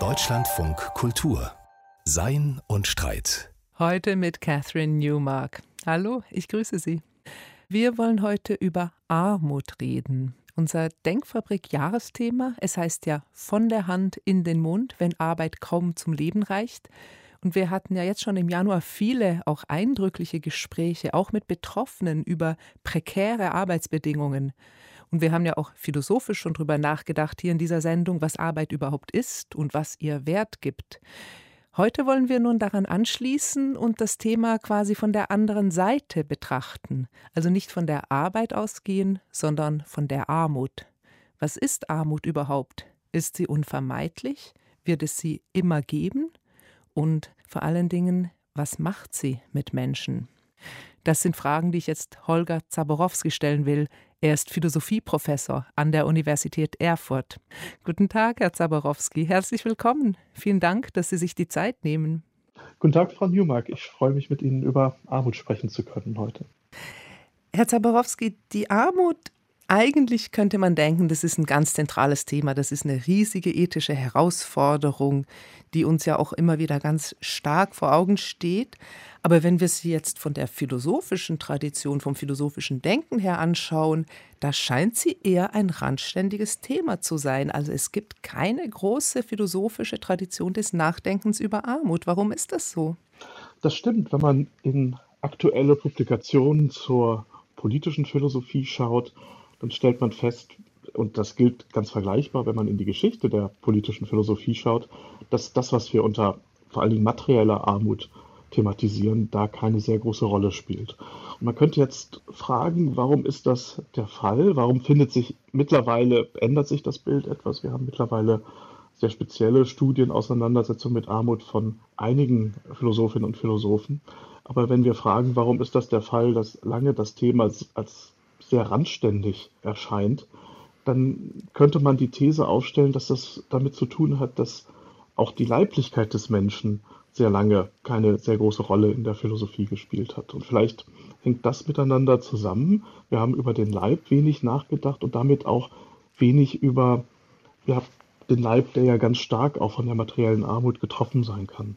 Deutschlandfunk Kultur Sein und Streit. Heute mit Catherine Newmark. Hallo, ich grüße Sie. Wir wollen heute über Armut reden. Unser Denkfabrik-Jahresthema. Es heißt ja von der Hand in den Mund, wenn Arbeit kaum zum Leben reicht. Und wir hatten ja jetzt schon im Januar viele auch eindrückliche Gespräche, auch mit Betroffenen über prekäre Arbeitsbedingungen. Und wir haben ja auch philosophisch schon drüber nachgedacht hier in dieser Sendung, was Arbeit überhaupt ist und was ihr Wert gibt. Heute wollen wir nun daran anschließen und das Thema quasi von der anderen Seite betrachten. Also nicht von der Arbeit ausgehen, sondern von der Armut. Was ist Armut überhaupt? Ist sie unvermeidlich? Wird es sie immer geben? Und vor allen Dingen, was macht sie mit Menschen? Das sind Fragen, die ich jetzt Holger Zaborowski stellen will. Er ist Philosophieprofessor an der Universität Erfurt. Guten Tag, Herr Zaborowski. Herzlich willkommen. Vielen Dank, dass Sie sich die Zeit nehmen. Guten Tag, Frau Newmark. Ich freue mich, mit Ihnen über Armut sprechen zu können heute. Herr Zaborowski, die Armut eigentlich könnte man denken, das ist ein ganz zentrales Thema, das ist eine riesige ethische Herausforderung, die uns ja auch immer wieder ganz stark vor Augen steht. Aber wenn wir sie jetzt von der philosophischen Tradition, vom philosophischen Denken her anschauen, da scheint sie eher ein randständiges Thema zu sein. Also es gibt keine große philosophische Tradition des Nachdenkens über Armut. Warum ist das so? Das stimmt, wenn man in aktuelle Publikationen zur politischen Philosophie schaut, dann stellt man fest, und das gilt ganz vergleichbar, wenn man in die Geschichte der politischen Philosophie schaut, dass das, was wir unter vor allen Dingen materieller Armut thematisieren, da keine sehr große Rolle spielt. Und man könnte jetzt fragen, warum ist das der Fall? Warum findet sich mittlerweile, ändert sich das Bild etwas? Wir haben mittlerweile sehr spezielle Studien, Auseinandersetzungen mit Armut von einigen Philosophinnen und Philosophen. Aber wenn wir fragen, warum ist das der Fall, dass lange das Thema als, als sehr randständig erscheint, dann könnte man die These aufstellen, dass das damit zu tun hat, dass auch die Leiblichkeit des Menschen sehr lange keine sehr große Rolle in der Philosophie gespielt hat. Und vielleicht hängt das miteinander zusammen. Wir haben über den Leib wenig nachgedacht und damit auch wenig über ja, den Leib, der ja ganz stark auch von der materiellen Armut getroffen sein kann.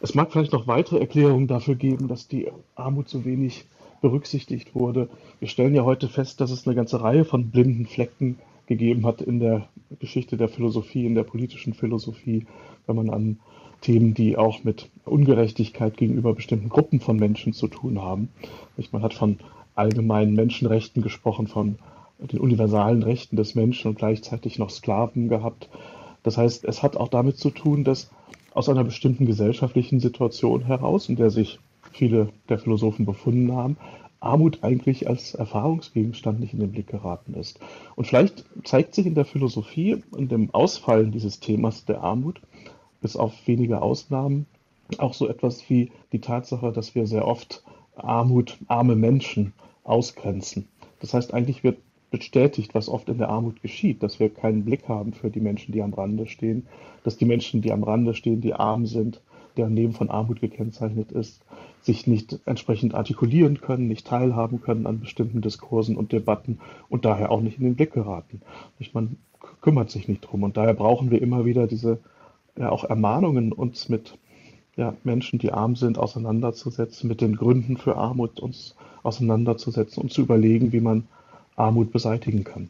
Es mag vielleicht noch weitere Erklärungen dafür geben, dass die Armut so wenig berücksichtigt wurde. Wir stellen ja heute fest, dass es eine ganze Reihe von blinden Flecken gegeben hat in der Geschichte der Philosophie, in der politischen Philosophie, wenn man an Themen, die auch mit Ungerechtigkeit gegenüber bestimmten Gruppen von Menschen zu tun haben. Man hat von allgemeinen Menschenrechten gesprochen, von den universalen Rechten des Menschen und gleichzeitig noch Sklaven gehabt. Das heißt, es hat auch damit zu tun, dass aus einer bestimmten gesellschaftlichen Situation heraus, in der sich viele der Philosophen befunden haben, Armut eigentlich als Erfahrungsgegenstand nicht in den Blick geraten ist. Und vielleicht zeigt sich in der Philosophie und dem Ausfallen dieses Themas der Armut, bis auf wenige Ausnahmen auch so etwas wie die Tatsache, dass wir sehr oft Armut, arme Menschen ausgrenzen. Das heißt, eigentlich wird bestätigt, was oft in der Armut geschieht, dass wir keinen Blick haben für die Menschen, die am Rande stehen, dass die Menschen, die am Rande stehen, die arm sind, deren Leben von Armut gekennzeichnet ist, sich nicht entsprechend artikulieren können, nicht teilhaben können an bestimmten Diskursen und Debatten und daher auch nicht in den Blick geraten. Man kümmert sich nicht drum und daher brauchen wir immer wieder diese ja auch Ermahnungen, uns mit ja, Menschen, die arm sind, auseinanderzusetzen, mit den Gründen für Armut uns auseinanderzusetzen und zu überlegen, wie man Armut beseitigen kann.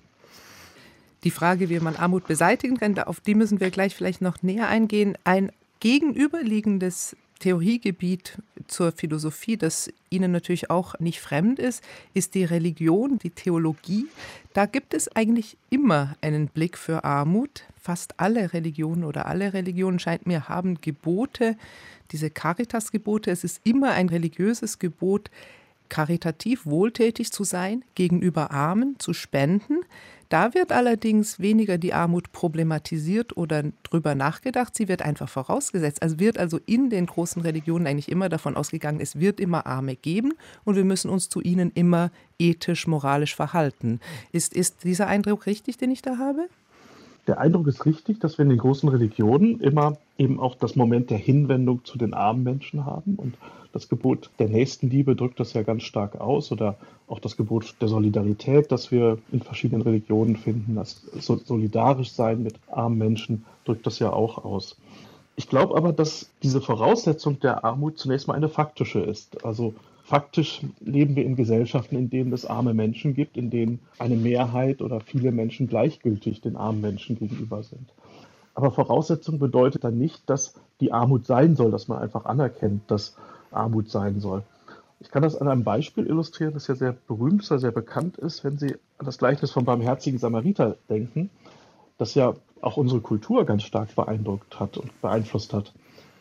Die Frage, wie man Armut beseitigen kann, auf die müssen wir gleich vielleicht noch näher eingehen. Ein gegenüberliegendes Theoriegebiet zur Philosophie, das Ihnen natürlich auch nicht fremd ist, ist die Religion, die Theologie. Da gibt es eigentlich immer einen Blick für Armut. Fast alle Religionen oder alle Religionen scheint mir haben Gebote, diese Caritas-Gebote. Es ist immer ein religiöses Gebot, karitativ wohltätig zu sein, gegenüber Armen zu spenden. Da wird allerdings weniger die Armut problematisiert oder drüber nachgedacht, sie wird einfach vorausgesetzt. Also wird also in den großen Religionen eigentlich immer davon ausgegangen, es wird immer Arme geben und wir müssen uns zu ihnen immer ethisch, moralisch verhalten. Ist, ist dieser Eindruck richtig, den ich da habe? Der Eindruck ist richtig, dass wir in den großen Religionen immer eben auch das Moment der Hinwendung zu den armen Menschen haben. Und das Gebot der Nächstenliebe drückt das ja ganz stark aus. Oder auch das Gebot der Solidarität, das wir in verschiedenen Religionen finden. Das solidarisch sein mit armen Menschen drückt das ja auch aus. Ich glaube aber, dass diese Voraussetzung der Armut zunächst mal eine faktische ist. Also faktisch leben wir in Gesellschaften, in denen es arme Menschen gibt, in denen eine Mehrheit oder viele Menschen gleichgültig den armen Menschen gegenüber sind. Aber Voraussetzung bedeutet dann nicht, dass die Armut sein soll, dass man einfach anerkennt, dass Armut sein soll. Ich kann das an einem Beispiel illustrieren, das ja sehr berühmt, sehr bekannt ist, wenn Sie an das Gleichnis vom barmherzigen Samariter denken, das ja auch unsere Kultur ganz stark beeindruckt hat und beeinflusst hat.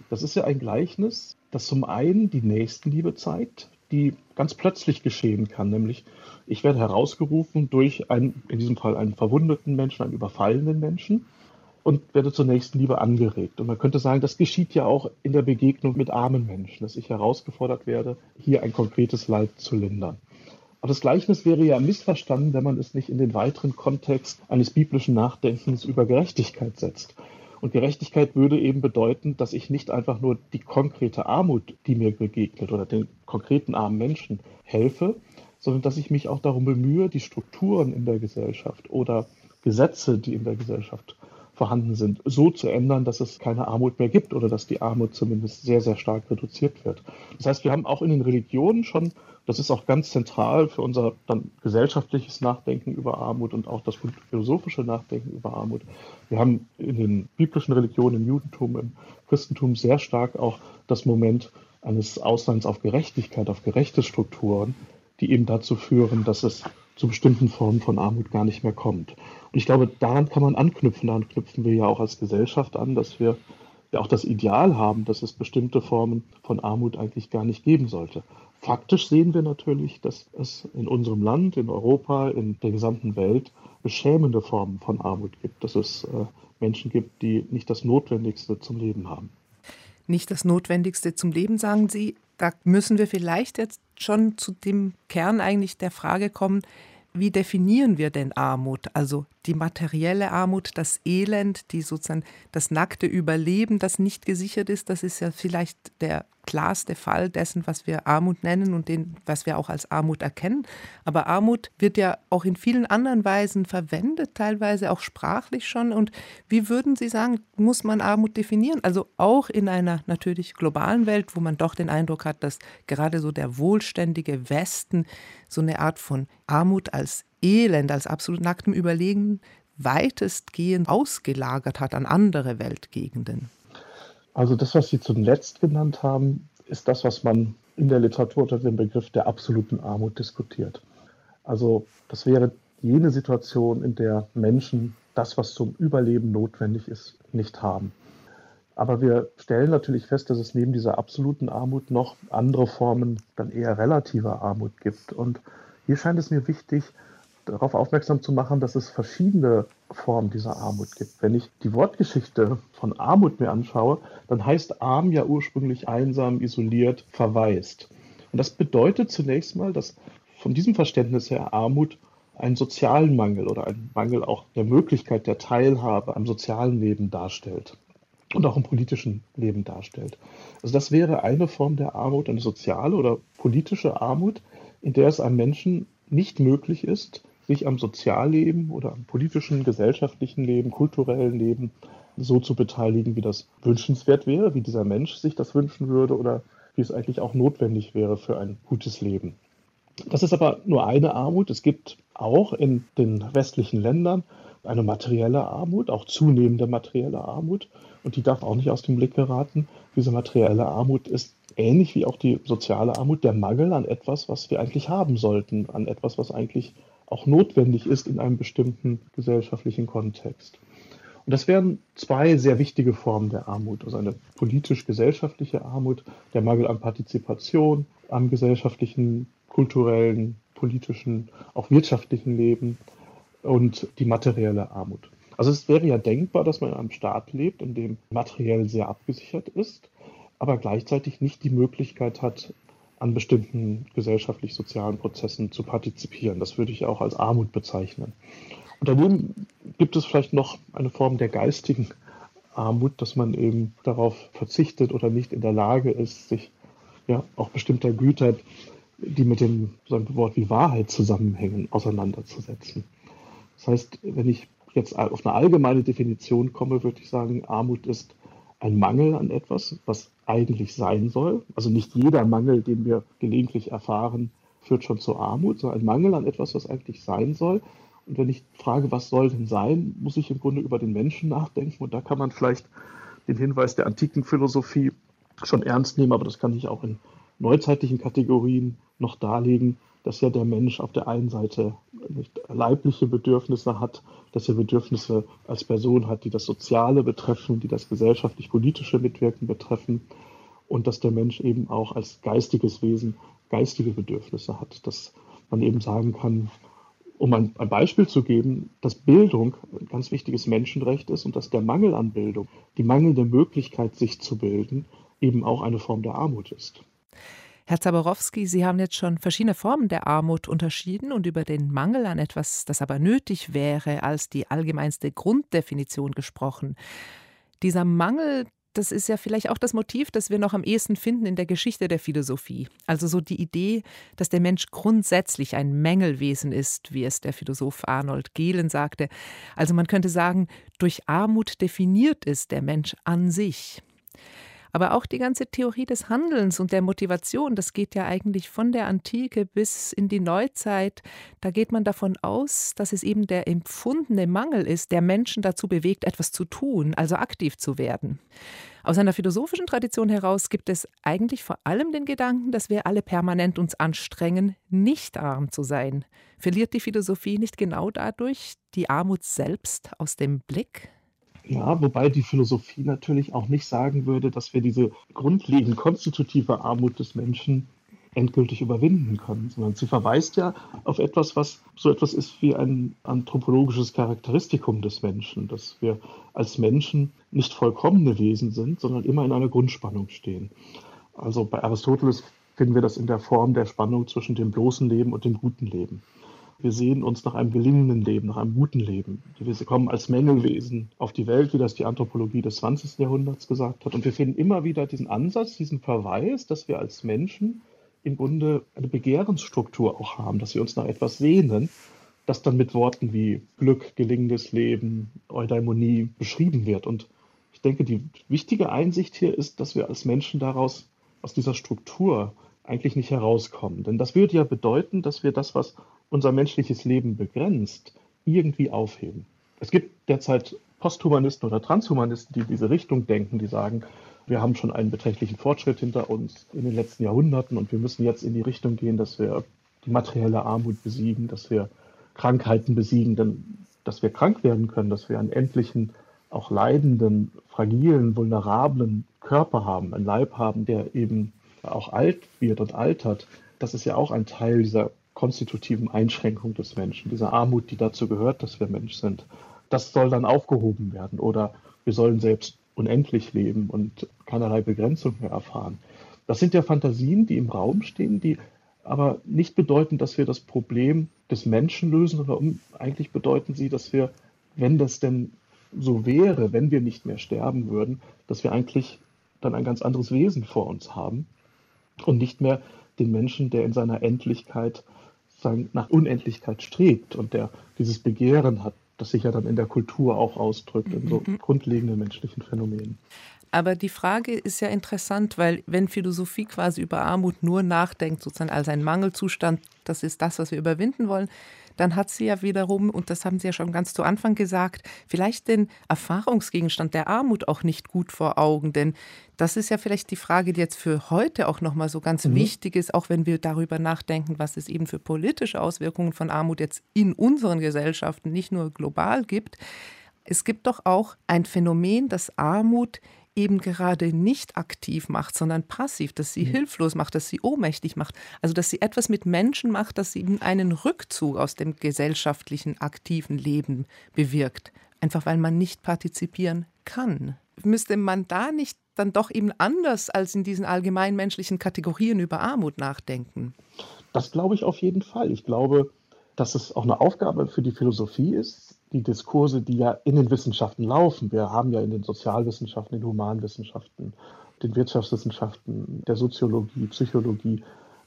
Das ist ja ein Gleichnis, das zum einen die Nächstenliebe zeigt, die ganz plötzlich geschehen kann, nämlich ich werde herausgerufen durch einen, in diesem Fall einen verwundeten Menschen, einen überfallenen Menschen und werde zur Nächstenliebe angeregt. Und man könnte sagen, das geschieht ja auch in der Begegnung mit armen Menschen, dass ich herausgefordert werde, hier ein konkretes Leid zu lindern. Aber das Gleichnis wäre ja missverstanden, wenn man es nicht in den weiteren Kontext eines biblischen Nachdenkens über Gerechtigkeit setzt. Und Gerechtigkeit würde eben bedeuten, dass ich nicht einfach nur die konkrete Armut, die mir begegnet oder den konkreten armen Menschen helfe, sondern dass ich mich auch darum bemühe, die Strukturen in der Gesellschaft oder Gesetze, die in der Gesellschaft vorhanden sind, so zu ändern, dass es keine Armut mehr gibt oder dass die Armut zumindest sehr, sehr stark reduziert wird. Das heißt, wir haben auch in den Religionen schon, das ist auch ganz zentral für unser dann gesellschaftliches Nachdenken über Armut und auch das philosophische Nachdenken über Armut. Wir haben in den biblischen Religionen, im Judentum, im Christentum sehr stark auch das Moment eines Auslands auf Gerechtigkeit, auf gerechte Strukturen, die eben dazu führen, dass es zu bestimmten Formen von Armut gar nicht mehr kommt. Und ich glaube, daran kann man anknüpfen. Daran knüpfen wir ja auch als Gesellschaft an, dass wir ja auch das Ideal haben, dass es bestimmte Formen von Armut eigentlich gar nicht geben sollte. Faktisch sehen wir natürlich, dass es in unserem Land, in Europa, in der gesamten Welt beschämende Formen von Armut gibt, dass es äh, Menschen gibt, die nicht das Notwendigste zum Leben haben. Nicht das Notwendigste zum Leben, sagen Sie. Da müssen wir vielleicht jetzt schon zu dem Kern eigentlich der Frage kommen, wie definieren wir denn Armut? Also die materielle Armut, das Elend, die sozusagen das nackte Überleben, das nicht gesichert ist, das ist ja vielleicht der klarste Fall dessen, was wir Armut nennen und den, was wir auch als Armut erkennen. Aber Armut wird ja auch in vielen anderen Weisen verwendet, teilweise auch sprachlich schon. Und wie würden Sie sagen, muss man Armut definieren? Also auch in einer natürlich globalen Welt, wo man doch den Eindruck hat, dass gerade so der wohlständige Westen so eine Art von Armut als Elend, als absolut nacktem Überlegen weitestgehend ausgelagert hat an andere Weltgegenden? Also das, was Sie zuletzt genannt haben, ist das, was man in der Literatur unter dem Begriff der absoluten Armut diskutiert. Also das wäre jene Situation, in der Menschen das, was zum Überleben notwendig ist, nicht haben. Aber wir stellen natürlich fest, dass es neben dieser absoluten Armut noch andere Formen dann eher relativer Armut gibt. Und hier scheint es mir wichtig, darauf aufmerksam zu machen, dass es verschiedene Formen dieser Armut gibt. Wenn ich die Wortgeschichte von Armut mir anschaue, dann heißt arm ja ursprünglich einsam, isoliert, verwaist. Und das bedeutet zunächst mal, dass von diesem Verständnis her Armut einen sozialen Mangel oder einen Mangel auch der Möglichkeit der Teilhabe am sozialen Leben darstellt und auch im politischen Leben darstellt. Also das wäre eine Form der Armut, eine soziale oder politische Armut, in der es einem Menschen nicht möglich ist, sich am Sozialleben oder am politischen, gesellschaftlichen Leben, kulturellen Leben so zu beteiligen, wie das wünschenswert wäre, wie dieser Mensch sich das wünschen würde oder wie es eigentlich auch notwendig wäre für ein gutes Leben. Das ist aber nur eine Armut. Es gibt auch in den westlichen Ländern eine materielle Armut, auch zunehmende materielle Armut. Und die darf auch nicht aus dem Blick geraten. Diese materielle Armut ist ähnlich wie auch die soziale Armut der Mangel an etwas, was wir eigentlich haben sollten, an etwas, was eigentlich auch notwendig ist in einem bestimmten gesellschaftlichen Kontext. Und das wären zwei sehr wichtige Formen der Armut, also eine politisch-gesellschaftliche Armut, der Mangel an Partizipation am gesellschaftlichen, kulturellen, politischen, auch wirtschaftlichen Leben und die materielle Armut. Also es wäre ja denkbar, dass man in einem Staat lebt, in dem materiell sehr abgesichert ist, aber gleichzeitig nicht die Möglichkeit hat, an bestimmten gesellschaftlich-sozialen Prozessen zu partizipieren. Das würde ich auch als Armut bezeichnen. Und daneben gibt es vielleicht noch eine Form der geistigen Armut, dass man eben darauf verzichtet oder nicht in der Lage ist, sich ja auch bestimmter Güter, die mit dem so ein Wort wie Wahrheit zusammenhängen, auseinanderzusetzen. Das heißt, wenn ich jetzt auf eine allgemeine Definition komme, würde ich sagen, Armut ist ein Mangel an etwas, was eigentlich sein soll. Also nicht jeder Mangel, den wir gelegentlich erfahren, führt schon zur Armut, sondern ein Mangel an etwas, was eigentlich sein soll. Und wenn ich frage, was soll denn sein, muss ich im Grunde über den Menschen nachdenken. Und da kann man vielleicht den Hinweis der antiken Philosophie schon ernst nehmen, aber das kann ich auch in neuzeitlichen Kategorien noch darlegen, dass ja der Mensch auf der einen Seite leibliche Bedürfnisse hat, dass er Bedürfnisse als Person hat, die das Soziale betreffen, die das gesellschaftlich-politische Mitwirken betreffen und dass der Mensch eben auch als geistiges Wesen geistige Bedürfnisse hat, dass man eben sagen kann, um ein, ein, Beispiel zu geben, dass Bildung ein ganz wichtiges Menschenrecht ist und dass der Mangel an Bildung, die mangelnde Möglichkeit, sich zu bilden, eben auch eine Form der Armut ist. Herr Zaborowski, Sie haben jetzt schon verschiedene Formen der Armut unterschieden und über den Mangel an etwas, das aber nötig wäre, als die allgemeinste Grunddefinition gesprochen. Dieser Mangel, das ist ja vielleicht auch das Motiv, das wir noch am ehesten finden in der Geschichte der Philosophie. Also so die Idee, dass der Mensch grundsätzlich ein Mängelwesen ist, wie es der Philosoph Arnold Gehlen sagte. Also man könnte sagen, durch Armut definiert ist der Mensch an sich. Aber auch die ganze Theorie des Handelns und der Motivation, das geht ja eigentlich von der Antike bis in die Neuzeit. Da geht man davon aus, dass es eben der empfundene Mangel ist, der Menschen dazu bewegt, etwas zu tun, also aktiv zu werden. Aus einer philosophischen Tradition heraus gibt es eigentlich vor allem den Gedanken, dass wir alle permanent uns anstrengen, nicht arm zu sein. Verliert die Philosophie nicht genau dadurch die Armut selbst aus dem Blick? Ja, wobei die Philosophie natürlich auch nicht sagen würde, dass wir diese grundlegend konstitutive Armut des Menschen endgültig überwinden können, sondern sie verweist ja auf etwas, was so etwas ist wie ein anthropologisches Charakteristikum des Menschen, dass wir als Menschen nicht vollkommene Wesen sind, sondern immer in einer Grundspannung stehen. Also bei Aristoteles finden wir das in der Form der Spannung zwischen dem bloßen Leben und dem guten Leben. Wir sehen uns nach einem gelingenden Leben, nach einem guten Leben. Wir kommen als Mängelwesen auf die Welt, wie das die Anthropologie des 20. Jahrhunderts gesagt hat. Und wir finden immer wieder diesen Ansatz, diesen Verweis, dass wir als Menschen im Grunde eine Begehrensstruktur auch haben, dass wir uns nach etwas sehnen, das dann mit Worten wie Glück, gelingendes Leben, Eudaimonie beschrieben wird. Und ich denke, die wichtige Einsicht hier ist, dass wir als Menschen daraus, aus dieser Struktur eigentlich nicht herauskommen. Denn das würde ja bedeuten, dass wir das, was unser menschliches Leben begrenzt, irgendwie aufheben. Es gibt derzeit Posthumanisten oder Transhumanisten, die in diese Richtung denken, die sagen, wir haben schon einen beträchtlichen Fortschritt hinter uns in den letzten Jahrhunderten und wir müssen jetzt in die Richtung gehen, dass wir die materielle Armut besiegen, dass wir Krankheiten besiegen, denn dass wir krank werden können, dass wir einen endlichen, auch leidenden, fragilen, vulnerablen Körper haben, einen Leib haben, der eben auch alt wird und altert, das ist ja auch ein Teil dieser konstitutiven Einschränkung des Menschen, dieser Armut, die dazu gehört, dass wir Mensch sind. Das soll dann aufgehoben werden oder wir sollen selbst unendlich leben und keinerlei Begrenzung mehr erfahren. Das sind ja Fantasien, die im Raum stehen, die aber nicht bedeuten, dass wir das Problem des Menschen lösen, sondern eigentlich bedeuten sie, dass wir, wenn das denn so wäre, wenn wir nicht mehr sterben würden, dass wir eigentlich dann ein ganz anderes Wesen vor uns haben und nicht mehr den Menschen, der in seiner Endlichkeit sagen, nach Unendlichkeit strebt und der dieses Begehren hat, das sich ja dann in der Kultur auch ausdrückt, in so mhm. grundlegenden menschlichen Phänomenen. Aber die Frage ist ja interessant, weil wenn Philosophie quasi über Armut nur nachdenkt, sozusagen als ein Mangelzustand, das ist das, was wir überwinden wollen, dann hat sie ja wiederum, und das haben Sie ja schon ganz zu Anfang gesagt, vielleicht den Erfahrungsgegenstand der Armut auch nicht gut vor Augen. Denn das ist ja vielleicht die Frage, die jetzt für heute auch nochmal so ganz mhm. wichtig ist, auch wenn wir darüber nachdenken, was es eben für politische Auswirkungen von Armut jetzt in unseren Gesellschaften, nicht nur global gibt. Es gibt doch auch ein Phänomen, dass Armut eben gerade nicht aktiv macht, sondern passiv, dass sie mhm. hilflos macht, dass sie ohnmächtig macht. Also dass sie etwas mit Menschen macht, dass sie einen Rückzug aus dem gesellschaftlichen aktiven Leben bewirkt. Einfach weil man nicht partizipieren kann. Müsste man da nicht dann doch eben anders als in diesen allgemeinmenschlichen Kategorien über Armut nachdenken? Das glaube ich auf jeden Fall. Ich glaube, dass es auch eine Aufgabe für die Philosophie ist, die Diskurse, die ja in den Wissenschaften laufen. Wir haben ja in den Sozialwissenschaften, den Humanwissenschaften, den Wirtschaftswissenschaften, der Soziologie, Psychologie,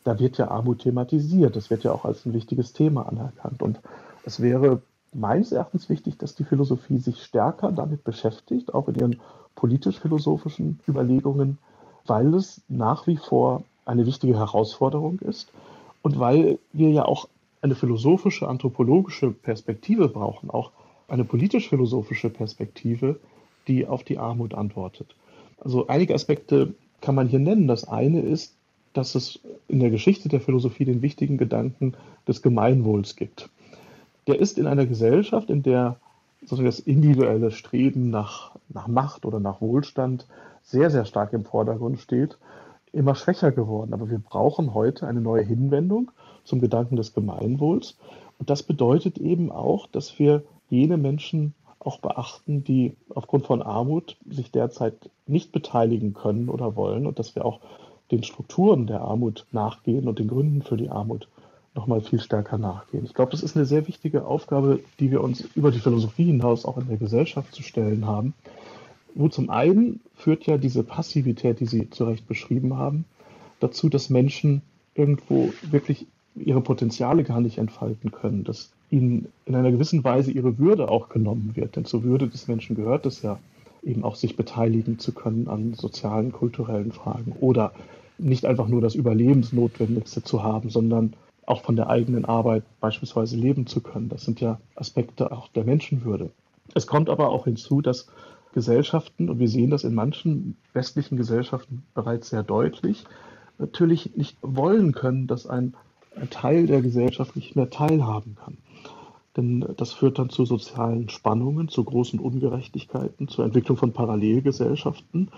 da wird ja Armut thematisiert. Das wird ja auch als ein wichtiges Thema anerkannt. Und es wäre meines Erachtens wichtig, dass die Philosophie sich stärker damit beschäftigt, auch in ihren politisch-philosophischen Überlegungen, weil es nach wie vor eine wichtige Herausforderung ist und weil wir ja auch eine philosophische, anthropologische Perspektive brauchen, auch eine politisch-philosophische Perspektive, die auf die Armut antwortet. Also einige Aspekte kann man hier nennen. Das eine ist, dass es in der Geschichte der Philosophie den wichtigen Gedanken des Gemeinwohls gibt. Der ist in einer Gesellschaft, in der sozusagen das individuelle Streben nach, nach Macht oder nach Wohlstand sehr, sehr stark im Vordergrund steht, immer schwächer geworden. Aber wir brauchen heute eine neue Hinwendung zum Gedanken des Gemeinwohls. Und das bedeutet eben auch, dass wir jene Menschen auch beachten, die aufgrund von Armut sich derzeit nicht beteiligen können oder wollen und dass wir auch den Strukturen der Armut nachgehen und den Gründen für die Armut nochmal viel stärker nachgehen. Ich glaube, das ist eine sehr wichtige Aufgabe, die wir uns über die Philosophie hinaus auch in der Gesellschaft zu stellen haben. Wo zum einen führt ja diese Passivität, die Sie zu Recht beschrieben haben, dazu, dass Menschen irgendwo wirklich ihre Potenziale gar nicht entfalten können, dass ihnen in einer gewissen Weise ihre Würde auch genommen wird. Denn zur Würde des Menschen gehört es ja, eben auch sich beteiligen zu können an sozialen, kulturellen Fragen oder nicht einfach nur das Überlebensnotwendigste zu haben, sondern auch von der eigenen Arbeit beispielsweise leben zu können. Das sind ja Aspekte auch der Menschenwürde. Es kommt aber auch hinzu, dass Gesellschaften, und wir sehen das in manchen westlichen Gesellschaften bereits sehr deutlich, natürlich nicht wollen können, dass ein, Teil der Gesellschaft nicht mehr teilhaben kann. Denn das führt dann zu sozialen Spannungen, zu großen Ungerechtigkeiten, zur Entwicklung von Parallelgesellschaften.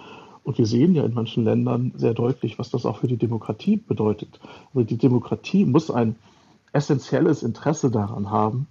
Und wir sehen ja in manchen Ländern sehr deutlich, was das auch für die Demokratie bedeutet. Also die Demokratie muss ein essentielles Interesse daran haben,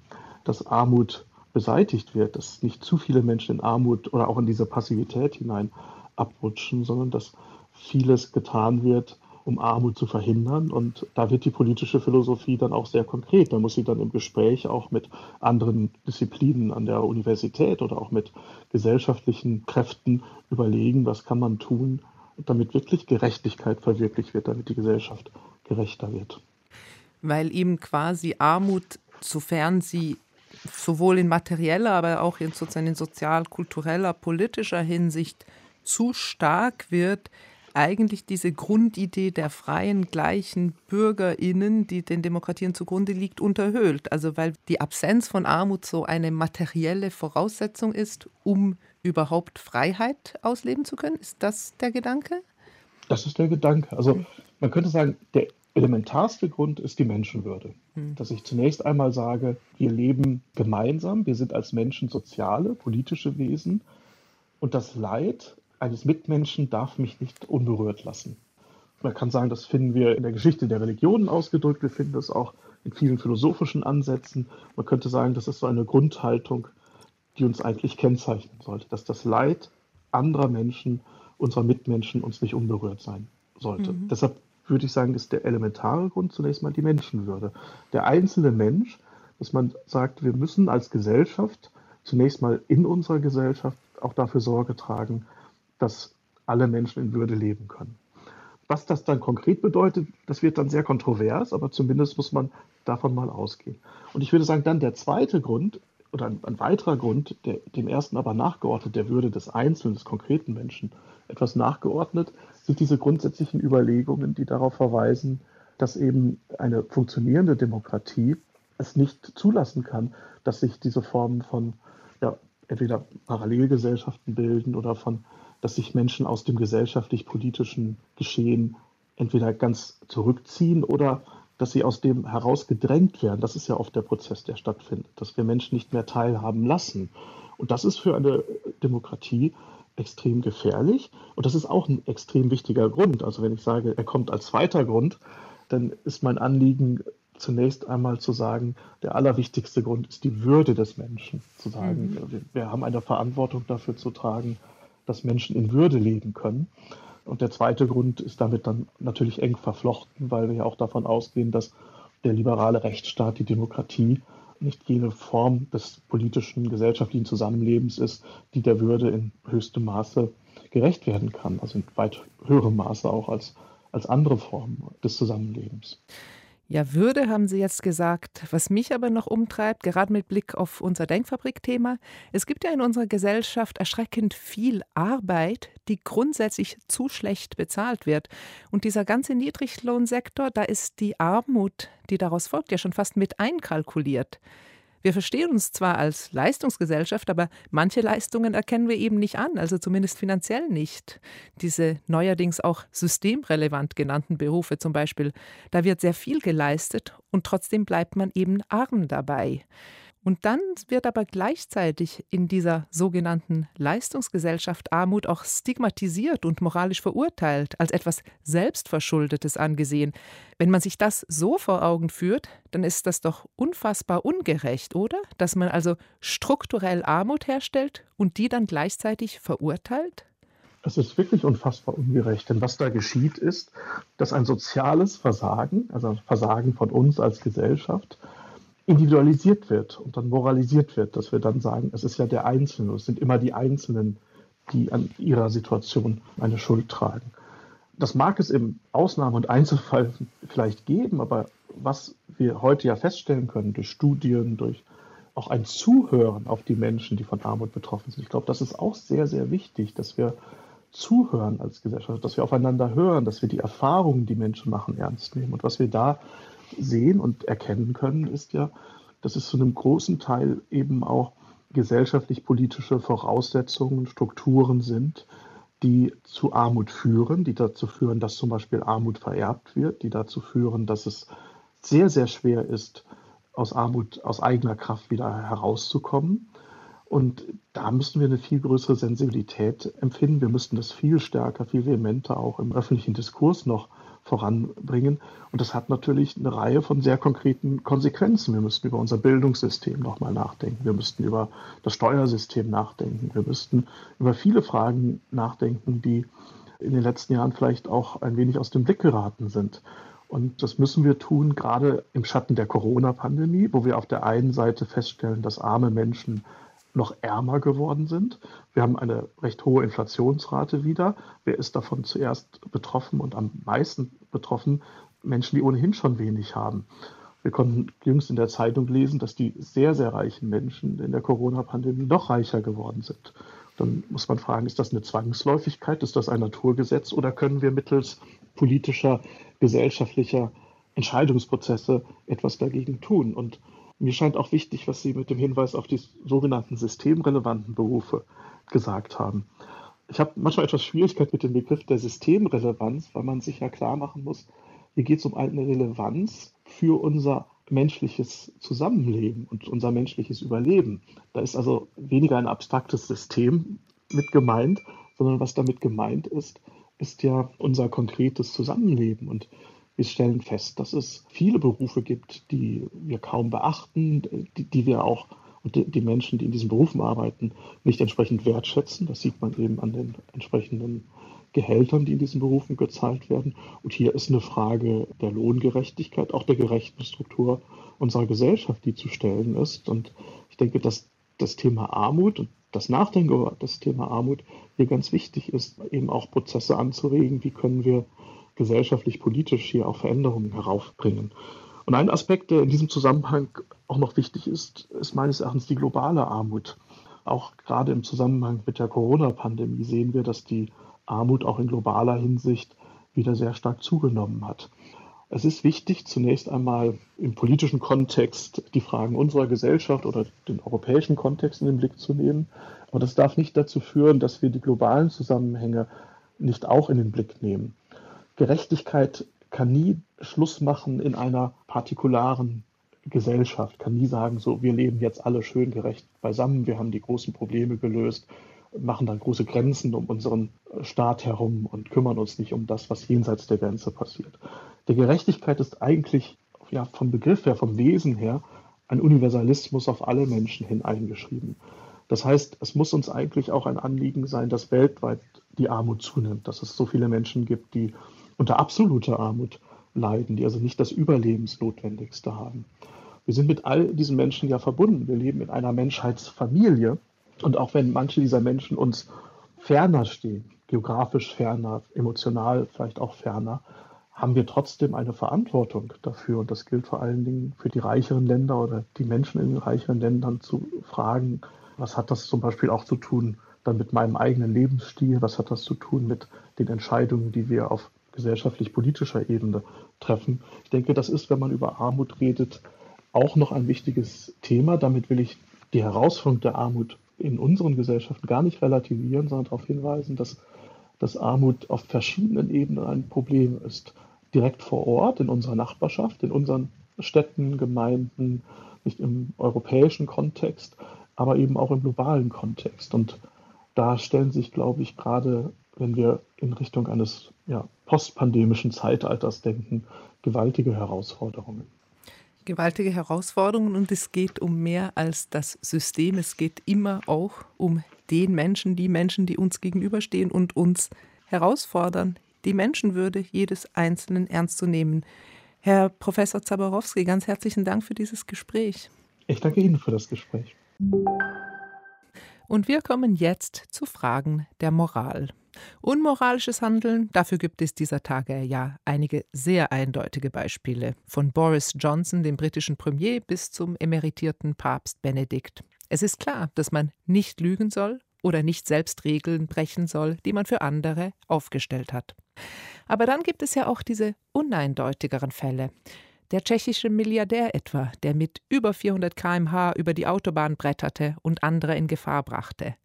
dass Armut beseitigt wird, dass nicht zu viele Menschen in Armut oder auch in diese Passivität hinein abrutschen, sondern dass vieles getan wird, um Armut zu verhindern. Und da wird die politische Philosophie dann auch sehr konkret. Da muss sie dann im Gespräch auch mit anderen Disziplinen an der Universität oder auch mit gesellschaftlichen Kräften überlegen, was kann man tun, damit wirklich Gerechtigkeit verwirklicht wird, damit die Gesellschaft gerechter wird. Weil eben quasi Armut, sofern sie sowohl in materieller, aber auch in sozusagen in sozial-kultureller, politischer Hinsicht zu stark wird, eigentlich diese Grundidee der freien, gleichen BürgerInnen, die den Demokratien zugrunde liegt, unterhöhlt. Also weil die Absenz von Armut so eine materielle Voraussetzung ist, um überhaupt Freiheit ausleben zu können. Ist das der Gedanke? Das ist der Gedanke. Also man könnte sagen, der elementarste Grund ist die Menschenwürde. Hm. Dass ich zunächst einmal sage, wir leben gemeinsam, wir sind als Menschen soziale, politische Wesen und das Leid eines Mitmenschen darf mich nicht unberührt lassen. Man kann sagen, das finden wir in der Geschichte der Religionen ausgedrückt, wir finden das auch in vielen philosophischen Ansätzen. Man könnte sagen, das ist so eine Grundhaltung, die uns eigentlich kennzeichnen sollte, dass das Leid anderer Menschen, unserer Mitmenschen uns nicht unberührt sein sollte. Mhm. Deshalb würde ich sagen, ist der elementare Grund zunächst mal die Menschenwürde. Der einzelne Mensch, dass man sagt, wir müssen als Gesellschaft zunächst mal in unserer Gesellschaft auch dafür Sorge tragen, dass alle Menschen in Würde leben können. Was das dann konkret bedeutet, das wird dann sehr kontrovers, aber zumindest muss man davon mal ausgehen. Und ich würde sagen, dann der zweite Grund oder ein, ein weiterer Grund, der, dem ersten aber nachgeordnet, der Würde des Einzelnen, des konkreten Menschen etwas nachgeordnet, sind diese grundsätzlichen Überlegungen, die darauf verweisen, dass eben eine funktionierende Demokratie es nicht zulassen kann, dass sich diese Formen von ja, entweder Parallelgesellschaften bilden oder von dass sich Menschen aus dem gesellschaftlich-politischen Geschehen entweder ganz zurückziehen oder dass sie aus dem heraus gedrängt werden. Das ist ja oft der Prozess, der stattfindet, dass wir Menschen nicht mehr teilhaben lassen. Und das ist für eine Demokratie extrem gefährlich. Und das ist auch ein extrem wichtiger Grund. Also wenn ich sage, er kommt als zweiter Grund, dann ist mein Anliegen zunächst einmal zu sagen, der allerwichtigste Grund ist die Würde des Menschen. Zu sagen, mhm. wir, wir haben eine Verantwortung dafür zu tragen, dass Menschen in Würde leben können. Und der zweite Grund ist damit dann natürlich eng verflochten, weil wir ja auch davon ausgehen, dass der liberale Rechtsstaat, die Demokratie nicht jene Form des politischen, gesellschaftlichen Zusammenlebens ist, die der Würde in höchstem Maße gerecht werden kann, also in weit höherem Maße auch als, als andere Formen des Zusammenlebens. Ja, Würde haben Sie jetzt gesagt. Was mich aber noch umtreibt, gerade mit Blick auf unser Denkfabrik-Thema, es gibt ja in unserer Gesellschaft erschreckend viel Arbeit, die grundsätzlich zu schlecht bezahlt wird. Und dieser ganze Niedriglohnsektor, da ist die Armut, die daraus folgt, ja schon fast mit einkalkuliert. Wir verstehen uns zwar als Leistungsgesellschaft, aber manche Leistungen erkennen wir eben nicht an, also zumindest finanziell nicht. Diese neuerdings auch systemrelevant genannten Berufe zum Beispiel, da wird sehr viel geleistet und trotzdem bleibt man eben arm dabei. Und dann wird aber gleichzeitig in dieser sogenannten Leistungsgesellschaft Armut auch stigmatisiert und moralisch verurteilt, als etwas Selbstverschuldetes angesehen. Wenn man sich das so vor Augen führt, dann ist das doch unfassbar ungerecht, oder? Dass man also strukturell Armut herstellt und die dann gleichzeitig verurteilt? Das ist wirklich unfassbar ungerecht. Denn was da geschieht, ist, dass ein soziales Versagen, also ein Versagen von uns als Gesellschaft, individualisiert wird und dann moralisiert wird, dass wir dann sagen, es ist ja der Einzelne, es sind immer die Einzelnen, die an ihrer Situation eine Schuld tragen. Das mag es im Ausnahme- und Einzelfall vielleicht geben, aber was wir heute ja feststellen können durch Studien, durch auch ein Zuhören auf die Menschen, die von Armut betroffen sind, ich glaube, das ist auch sehr, sehr wichtig, dass wir zuhören als Gesellschaft, dass wir aufeinander hören, dass wir die Erfahrungen, die Menschen machen, ernst nehmen. Und was wir da sehen und erkennen können, ist ja, dass es zu einem großen Teil eben auch gesellschaftlich-politische Voraussetzungen, Strukturen sind, die zu Armut führen, die dazu führen, dass zum Beispiel Armut vererbt wird, die dazu führen, dass es sehr, sehr schwer ist, aus Armut aus eigener Kraft wieder herauszukommen. Und da müssen wir eine viel größere Sensibilität empfinden. Wir müssten das viel stärker, viel vehementer auch im öffentlichen Diskurs noch voranbringen. Und das hat natürlich eine Reihe von sehr konkreten Konsequenzen. Wir müssten über unser Bildungssystem nochmal nachdenken. Wir müssten über das Steuersystem nachdenken. Wir müssten über viele Fragen nachdenken, die in den letzten Jahren vielleicht auch ein wenig aus dem Blick geraten sind. Und das müssen wir tun, gerade im Schatten der Corona-Pandemie, wo wir auf der einen Seite feststellen, dass arme Menschen noch ärmer geworden sind. Wir haben eine recht hohe Inflationsrate wieder. Wer ist davon zuerst betroffen und am meisten betroffen? Menschen, die ohnehin schon wenig haben. Wir konnten jüngst in der Zeitung lesen, dass die sehr, sehr reichen Menschen in der Corona-Pandemie noch reicher geworden sind. Dann muss man fragen, ist das eine Zwangsläufigkeit, ist das ein Naturgesetz oder können wir mittels politischer, gesellschaftlicher Entscheidungsprozesse etwas dagegen tun? Und mir scheint auch wichtig, was Sie mit dem Hinweis auf die sogenannten systemrelevanten Berufe gesagt haben. Ich habe manchmal etwas Schwierigkeit mit dem Begriff der Systemrelevanz, weil man sich ja klar machen muss, hier geht es um eine Relevanz für unser menschliches Zusammenleben und unser menschliches Überleben. Da ist also weniger ein abstraktes System mit gemeint, sondern was damit gemeint ist, ist ja unser konkretes Zusammenleben. Und wir stellen fest, dass es viele Berufe gibt, die wir kaum beachten, die, die wir auch und die, Menschen, die in diesen Berufen arbeiten, nicht entsprechend wertschätzen. Das sieht man eben an den entsprechenden Gehältern, die in diesen Berufen gezahlt werden. Und hier ist eine Frage der Lohngerechtigkeit, auch der gerechten Struktur unserer Gesellschaft, die zu stellen ist. Und ich denke, dass das Thema Armut und das Nachdenken über das Thema Armut hier ganz wichtig ist, eben auch Prozesse anzuregen. Wie können wir gesellschaftlich, politisch hier auch Veränderungen heraufbringen. Und ein Aspekt, der in diesem Zusammenhang auch noch wichtig ist, ist meines Erachtens die globale Armut. Auch gerade im Zusammenhang mit der Corona-Pandemie sehen wir, dass die Armut auch in globaler Hinsicht wieder sehr stark zugenommen hat. Es ist wichtig, zunächst einmal im politischen Kontext die Fragen unserer Gesellschaft oder den europäischen Kontext in den Blick zu nehmen. Aber das darf nicht dazu führen, dass wir die globalen Zusammenhänge nicht auch in den Blick nehmen. Gerechtigkeit kann nie Schluss machen in einer partikularen Gesellschaft, kann nie sagen, so, wir leben jetzt alle schön gerecht beisammen, wir haben die großen Probleme gelöst, machen dann große Grenzen um unseren Staat herum und kümmern uns nicht um das, was jenseits der Grenze passiert. Der Gerechtigkeit ist eigentlich ja, vom Begriff her, vom Wesen her, ein Universalismus auf alle Menschen hin eingeschrieben. Das heißt, es muss uns eigentlich auch ein Anliegen sein, dass weltweit die Armut zunimmt, dass es so viele Menschen gibt, die unter absoluter Armut leiden, die also nicht das Überlebensnotwendigste haben. wir sind mit all diesen Menschen ja verbunden. Wir leben in einer Menschheitsfamilie. Und auch wenn manche dieser Menschen uns ferner stehen, geografisch ferner, emotional vielleicht auch ferner, haben wir trotzdem eine Verantwortung dafür. Und das gilt vor allen Dingen für die reicheren Länder oder die Menschen in den reicheren Ländern zu fragen, was hat das zum Beispiel auch zu tun dann mit meinem eigenen Lebensstil, was hat das zu tun mit den Entscheidungen, die wir auf gesellschaftlich-politischer Ebene treffen. Ich denke, das ist, wenn man über Armut redet, auch noch ein wichtiges Thema. Damit will ich die Herausforderung der Armut in unseren Gesellschaften gar nicht relativieren, sondern darauf hinweisen, dass, dass Armut auf verschiedenen Ebenen ein Problem ist. Direkt vor Ort, in unserer Nachbarschaft, in unseren Städten, Gemeinden, nicht im europäischen Kontext, aber eben auch im globalen Kontext. Und da stellen sich, glaube ich, gerade wenn wir in Richtung eines ja, postpandemischen Zeitalters denken, gewaltige Herausforderungen. Gewaltige Herausforderungen und es geht um mehr als das System. Es geht immer auch um den Menschen, die Menschen, die uns gegenüberstehen und uns herausfordern, die Menschenwürde jedes Einzelnen ernst zu nehmen. Herr Professor Zaborowski, ganz herzlichen Dank für dieses Gespräch. Ich danke Ihnen für das Gespräch. Und wir kommen jetzt zu Fragen der Moral. Unmoralisches Handeln, dafür gibt es dieser Tage ja einige sehr eindeutige Beispiele, von Boris Johnson, dem britischen Premier, bis zum emeritierten Papst Benedikt. Es ist klar, dass man nicht lügen soll oder nicht selbst Regeln brechen soll, die man für andere aufgestellt hat. Aber dann gibt es ja auch diese uneindeutigeren Fälle. Der tschechische Milliardär etwa, der mit über 400 km/h über die Autobahn bretterte und andere in Gefahr brachte.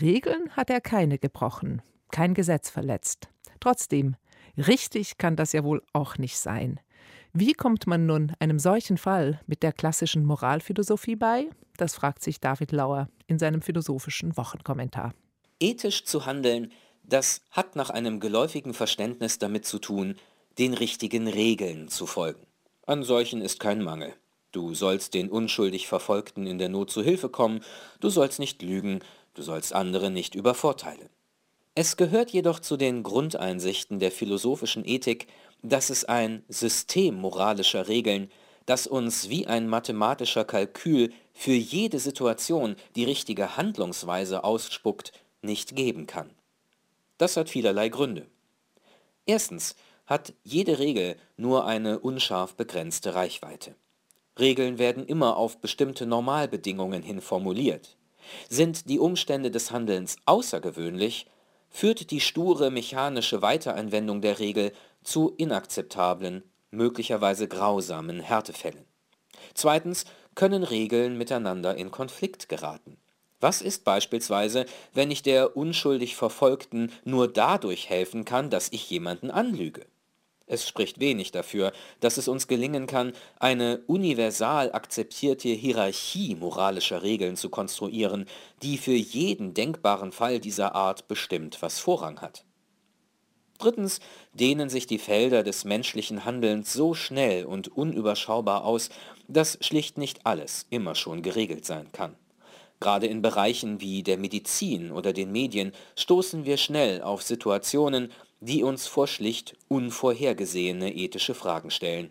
Regeln hat er keine gebrochen, kein Gesetz verletzt. Trotzdem, richtig kann das ja wohl auch nicht sein. Wie kommt man nun einem solchen Fall mit der klassischen Moralphilosophie bei? Das fragt sich David Lauer in seinem philosophischen Wochenkommentar. Ethisch zu handeln, das hat nach einem geläufigen Verständnis damit zu tun, den richtigen Regeln zu folgen. An solchen ist kein Mangel. Du sollst den unschuldig Verfolgten in der Not zu Hilfe kommen, du sollst nicht lügen, du sollst andere nicht übervorteilen. Es gehört jedoch zu den Grundeinsichten der philosophischen Ethik, dass es ein System moralischer Regeln, das uns wie ein mathematischer Kalkül für jede Situation die richtige Handlungsweise ausspuckt, nicht geben kann. Das hat vielerlei Gründe. Erstens hat jede Regel nur eine unscharf begrenzte Reichweite. Regeln werden immer auf bestimmte Normalbedingungen hin formuliert. Sind die Umstände des Handelns außergewöhnlich, führt die sture mechanische Weiteranwendung der Regel zu inakzeptablen, möglicherweise grausamen Härtefällen. Zweitens können Regeln miteinander in Konflikt geraten. Was ist beispielsweise, wenn ich der unschuldig Verfolgten nur dadurch helfen kann, dass ich jemanden anlüge? Es spricht wenig dafür, dass es uns gelingen kann, eine universal akzeptierte Hierarchie moralischer Regeln zu konstruieren, die für jeden denkbaren Fall dieser Art bestimmt, was Vorrang hat. Drittens dehnen sich die Felder des menschlichen Handelns so schnell und unüberschaubar aus, dass schlicht nicht alles immer schon geregelt sein kann. Gerade in Bereichen wie der Medizin oder den Medien stoßen wir schnell auf Situationen, die uns vor schlicht unvorhergesehene ethische Fragen stellen.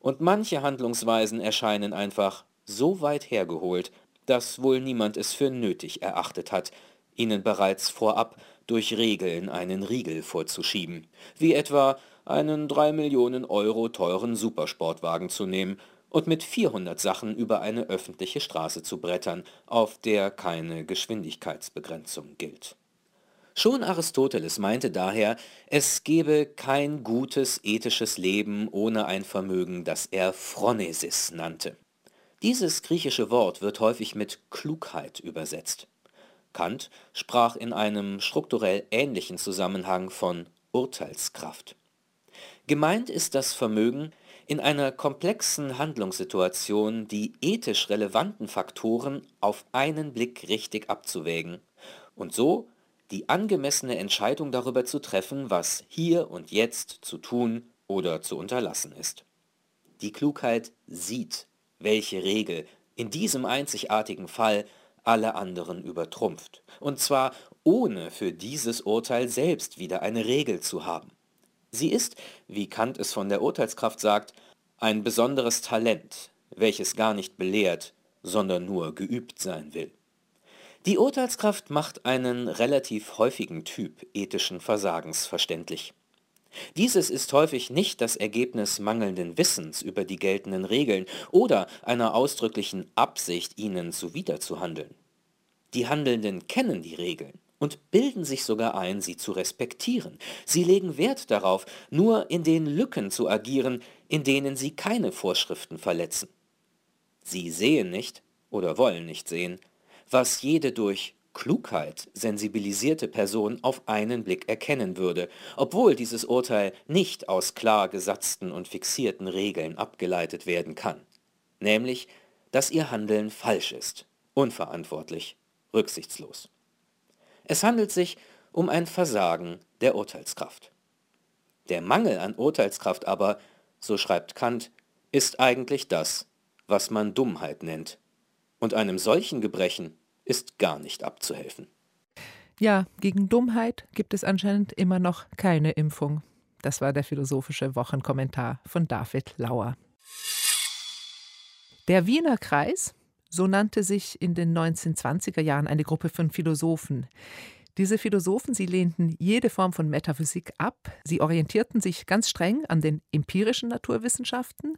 Und manche Handlungsweisen erscheinen einfach so weit hergeholt, dass wohl niemand es für nötig erachtet hat, ihnen bereits vorab durch Regeln einen Riegel vorzuschieben, wie etwa einen drei Millionen Euro teuren Supersportwagen zu nehmen und mit 400 Sachen über eine öffentliche Straße zu brettern, auf der keine Geschwindigkeitsbegrenzung gilt. Schon Aristoteles meinte daher, es gebe kein gutes ethisches Leben ohne ein Vermögen, das er Phronesis nannte. Dieses griechische Wort wird häufig mit Klugheit übersetzt. Kant sprach in einem strukturell ähnlichen Zusammenhang von Urteilskraft. Gemeint ist das Vermögen, in einer komplexen Handlungssituation die ethisch relevanten Faktoren auf einen Blick richtig abzuwägen und so die angemessene Entscheidung darüber zu treffen, was hier und jetzt zu tun oder zu unterlassen ist. Die Klugheit sieht, welche Regel in diesem einzigartigen Fall alle anderen übertrumpft, und zwar ohne für dieses Urteil selbst wieder eine Regel zu haben. Sie ist, wie Kant es von der Urteilskraft sagt, ein besonderes Talent, welches gar nicht belehrt, sondern nur geübt sein will. Die Urteilskraft macht einen relativ häufigen Typ ethischen Versagens verständlich. Dieses ist häufig nicht das Ergebnis mangelnden Wissens über die geltenden Regeln oder einer ausdrücklichen Absicht, ihnen zuwiderzuhandeln. Die Handelnden kennen die Regeln und bilden sich sogar ein, sie zu respektieren. Sie legen Wert darauf, nur in den Lücken zu agieren, in denen sie keine Vorschriften verletzen. Sie sehen nicht oder wollen nicht sehen, was jede durch Klugheit sensibilisierte Person auf einen Blick erkennen würde, obwohl dieses Urteil nicht aus klar gesatzten und fixierten Regeln abgeleitet werden kann, nämlich, dass ihr Handeln falsch ist, unverantwortlich, rücksichtslos. Es handelt sich um ein Versagen der Urteilskraft. Der Mangel an Urteilskraft aber, so schreibt Kant, ist eigentlich das, was man Dummheit nennt. Und einem solchen Gebrechen ist gar nicht abzuhelfen. Ja, gegen Dummheit gibt es anscheinend immer noch keine Impfung. Das war der philosophische Wochenkommentar von David Lauer. Der Wiener Kreis, so nannte sich in den 1920er Jahren eine Gruppe von Philosophen. Diese Philosophen, sie lehnten jede Form von Metaphysik ab, sie orientierten sich ganz streng an den empirischen Naturwissenschaften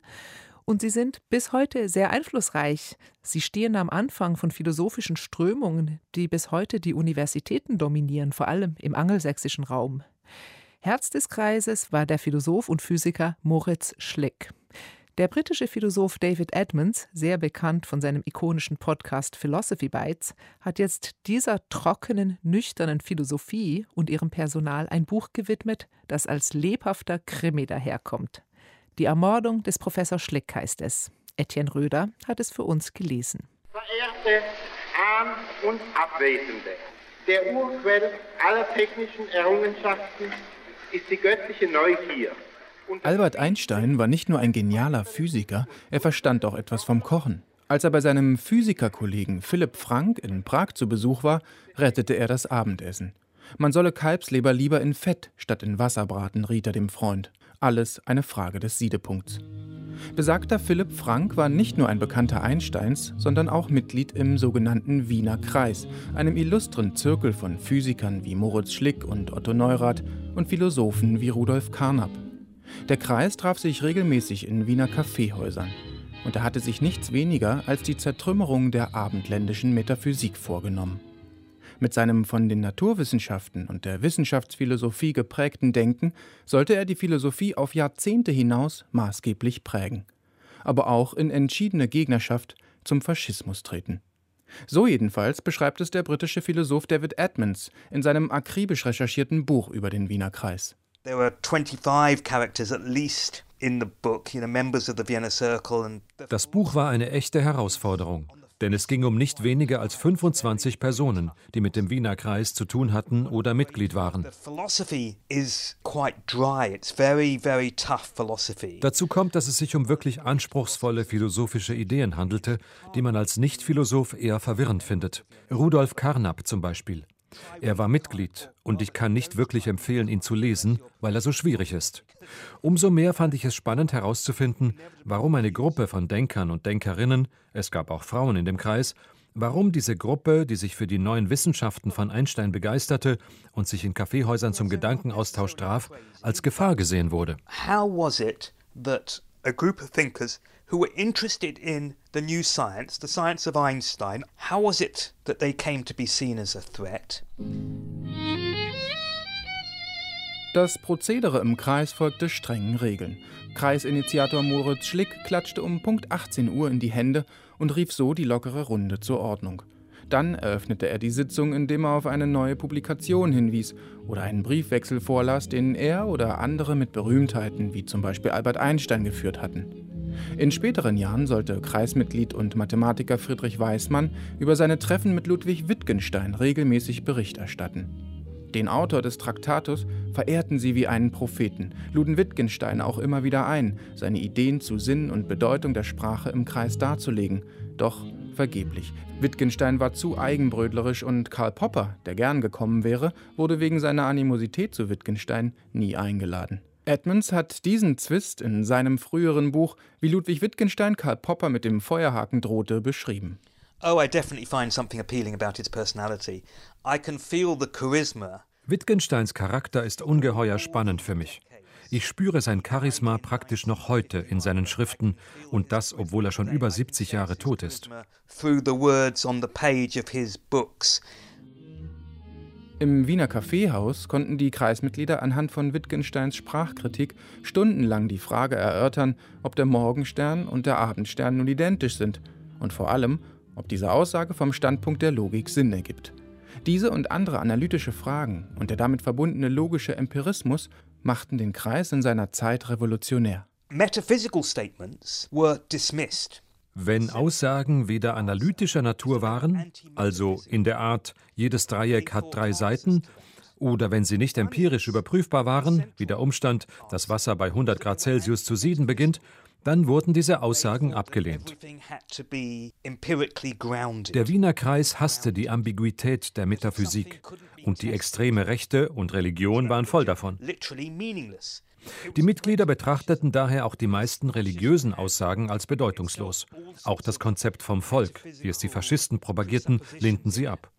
und sie sind bis heute sehr einflussreich. Sie stehen am Anfang von philosophischen Strömungen, die bis heute die Universitäten dominieren, vor allem im angelsächsischen Raum. Herz des Kreises war der Philosoph und Physiker Moritz Schlick. Der britische Philosoph David Edmonds, sehr bekannt von seinem ikonischen Podcast Philosophy Bites, hat jetzt dieser trockenen, nüchternen Philosophie und ihrem Personal ein Buch gewidmet, das als lebhafter Krimi daherkommt. Die Ermordung des Professor Schlick heißt es. Etienne Röder hat es für uns gelesen. Verehrte Ahn- und Abwesende, der Urquell aller technischen Errungenschaften ist die göttliche Neugier. Albert Einstein war nicht nur ein genialer Physiker, er verstand auch etwas vom Kochen. Als er bei seinem Physikerkollegen Philipp Frank in Prag zu Besuch war, rettete er das Abendessen. Man solle Kalbsleber lieber in Fett statt in Wasser braten, riet er dem Freund. Alles eine Frage des Siedepunkts. Besagter Philipp Frank war nicht nur ein Bekannter Einsteins, sondern auch Mitglied im sogenannten Wiener Kreis, einem illustren Zirkel von Physikern wie Moritz Schlick und Otto Neurath und Philosophen wie Rudolf Carnap. Der Kreis traf sich regelmäßig in Wiener Kaffeehäusern. Und er hatte sich nichts weniger als die Zertrümmerung der abendländischen Metaphysik vorgenommen. Mit seinem von den Naturwissenschaften und der Wissenschaftsphilosophie geprägten Denken sollte er die Philosophie auf Jahrzehnte hinaus maßgeblich prägen, aber auch in entschiedene Gegnerschaft zum Faschismus treten. So jedenfalls beschreibt es der britische Philosoph David Edmonds in seinem akribisch recherchierten Buch über den Wiener Kreis. There were 25 characters at least in the book, you know, members of the Vienna Circle and Das Buch war eine echte Herausforderung. Denn es ging um nicht weniger als 25 Personen, die mit dem Wiener Kreis zu tun hatten oder Mitglied waren. Dazu kommt, dass es sich um wirklich anspruchsvolle philosophische Ideen handelte, die man als Nicht-Philosoph eher verwirrend findet. Rudolf Carnap zum Beispiel. Er war Mitglied und ich kann nicht wirklich empfehlen, ihn zu lesen, weil er so schwierig ist. Umso mehr fand ich es spannend herauszufinden, warum eine Gruppe von Denkern und Denkerinnen, es gab auch Frauen in dem Kreis, warum diese Gruppe, die sich für die neuen Wissenschaften von Einstein begeisterte und sich in Kaffeehäusern zum Gedankenaustausch traf, als Gefahr gesehen wurde. How was it that a group of thinkers who were interested in the new science, the science of Einstein, how was it that they came to be seen as a threat? Das Prozedere im Kreis folgte strengen Regeln. Kreisinitiator Moritz Schlick klatschte um Punkt 18 Uhr in die Hände und rief so die lockere Runde zur Ordnung. Dann eröffnete er die Sitzung, indem er auf eine neue Publikation hinwies oder einen Briefwechsel vorlas, den er oder andere mit Berühmtheiten wie zum Beispiel Albert Einstein geführt hatten. In späteren Jahren sollte Kreismitglied und Mathematiker Friedrich Weismann über seine Treffen mit Ludwig Wittgenstein regelmäßig Bericht erstatten. Den Autor des Traktatus verehrten sie wie einen Propheten, luden Wittgenstein auch immer wieder ein, seine Ideen zu Sinn und Bedeutung der Sprache im Kreis darzulegen. Doch vergeblich. Wittgenstein war zu eigenbrötlerisch und Karl Popper, der gern gekommen wäre, wurde wegen seiner Animosität zu Wittgenstein nie eingeladen. Edmonds hat diesen Zwist in seinem früheren Buch, wie Ludwig Wittgenstein Karl Popper mit dem Feuerhaken drohte, beschrieben. Oh, I definitely find something appealing about his personality. I can feel the charisma. Wittgensteins Charakter ist ungeheuer spannend für mich. Ich spüre sein Charisma praktisch noch heute in seinen Schriften und das, obwohl er schon über 70 Jahre tot ist. Im Wiener Kaffeehaus konnten die Kreismitglieder anhand von Wittgensteins Sprachkritik stundenlang die Frage erörtern, ob der Morgenstern und der Abendstern nun identisch sind und vor allem, ob diese Aussage vom Standpunkt der Logik Sinn ergibt. Diese und andere analytische Fragen und der damit verbundene logische Empirismus machten den Kreis in seiner Zeit revolutionär. Metaphysical statements were dismissed. Wenn Aussagen weder analytischer Natur waren, also in der Art, jedes Dreieck hat drei Seiten, oder wenn sie nicht empirisch überprüfbar waren, wie der Umstand, dass Wasser bei 100 Grad Celsius zu sieden beginnt, dann wurden diese Aussagen abgelehnt. Der Wiener Kreis hasste die Ambiguität der Metaphysik und die extreme Rechte und Religion waren voll davon. Die Mitglieder betrachteten daher auch die meisten religiösen Aussagen als bedeutungslos. Auch das Konzept vom Volk, wie es die Faschisten propagierten, lehnten sie ab.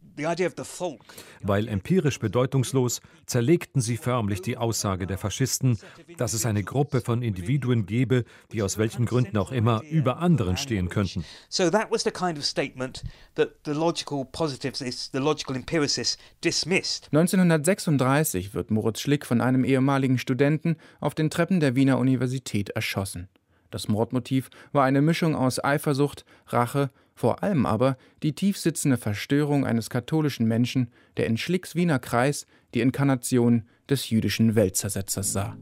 Weil empirisch bedeutungslos zerlegten sie förmlich die Aussage der Faschisten, dass es eine Gruppe von Individuen gebe, die aus welchen Gründen auch immer über anderen stehen könnten. So that was the kind of statement that the logical positivists, the logical empiricists dismissed. 1936 wird Moritz Schlick von einem ehemaligen Studenten auf den Treppen der Wiener Universität erschossen. Das Mordmotiv war eine Mischung aus Eifersucht, Rache vor allem aber die tiefsitzende Verstörung eines katholischen Menschen, der in Schlicks Wiener Kreis die Inkarnation des jüdischen Weltzersetzers sah.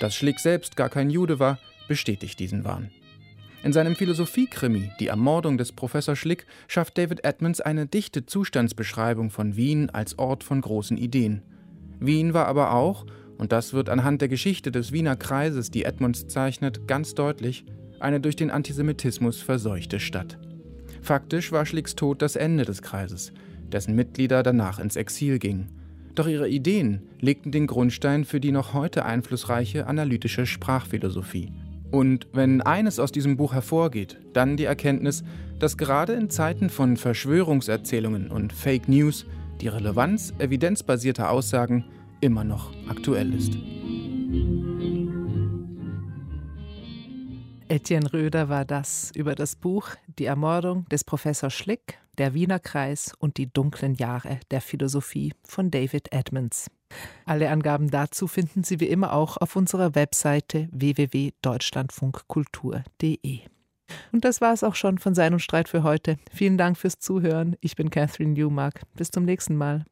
Dass Schlick selbst gar kein Jude war, bestätigt diesen Wahn. In seinem Philosophiekrimi Die Ermordung des Professor Schlick schafft David Edmonds eine dichte Zustandsbeschreibung von Wien als Ort von großen Ideen. Wien war aber auch, und das wird anhand der Geschichte des Wiener Kreises, die Edmonds zeichnet, ganz deutlich, eine durch den Antisemitismus verseuchte Stadt. Faktisch war Schlicks Tod das Ende des Kreises, dessen Mitglieder danach ins Exil gingen. Doch ihre Ideen legten den Grundstein für die noch heute einflussreiche analytische Sprachphilosophie. Und wenn eines aus diesem Buch hervorgeht, dann die Erkenntnis, dass gerade in Zeiten von Verschwörungserzählungen und Fake News die Relevanz evidenzbasierter Aussagen immer noch aktuell ist. Etienne Röder war das über das Buch Die Ermordung des Professor Schlick, der Wiener Kreis und die dunklen Jahre der Philosophie von David Edmonds. Alle Angaben dazu finden Sie wie immer auch auf unserer Webseite www.deutschlandfunkkultur.de. Und das war es auch schon von Sein und Streit für heute. Vielen Dank fürs Zuhören. Ich bin Catherine Newmark. Bis zum nächsten Mal.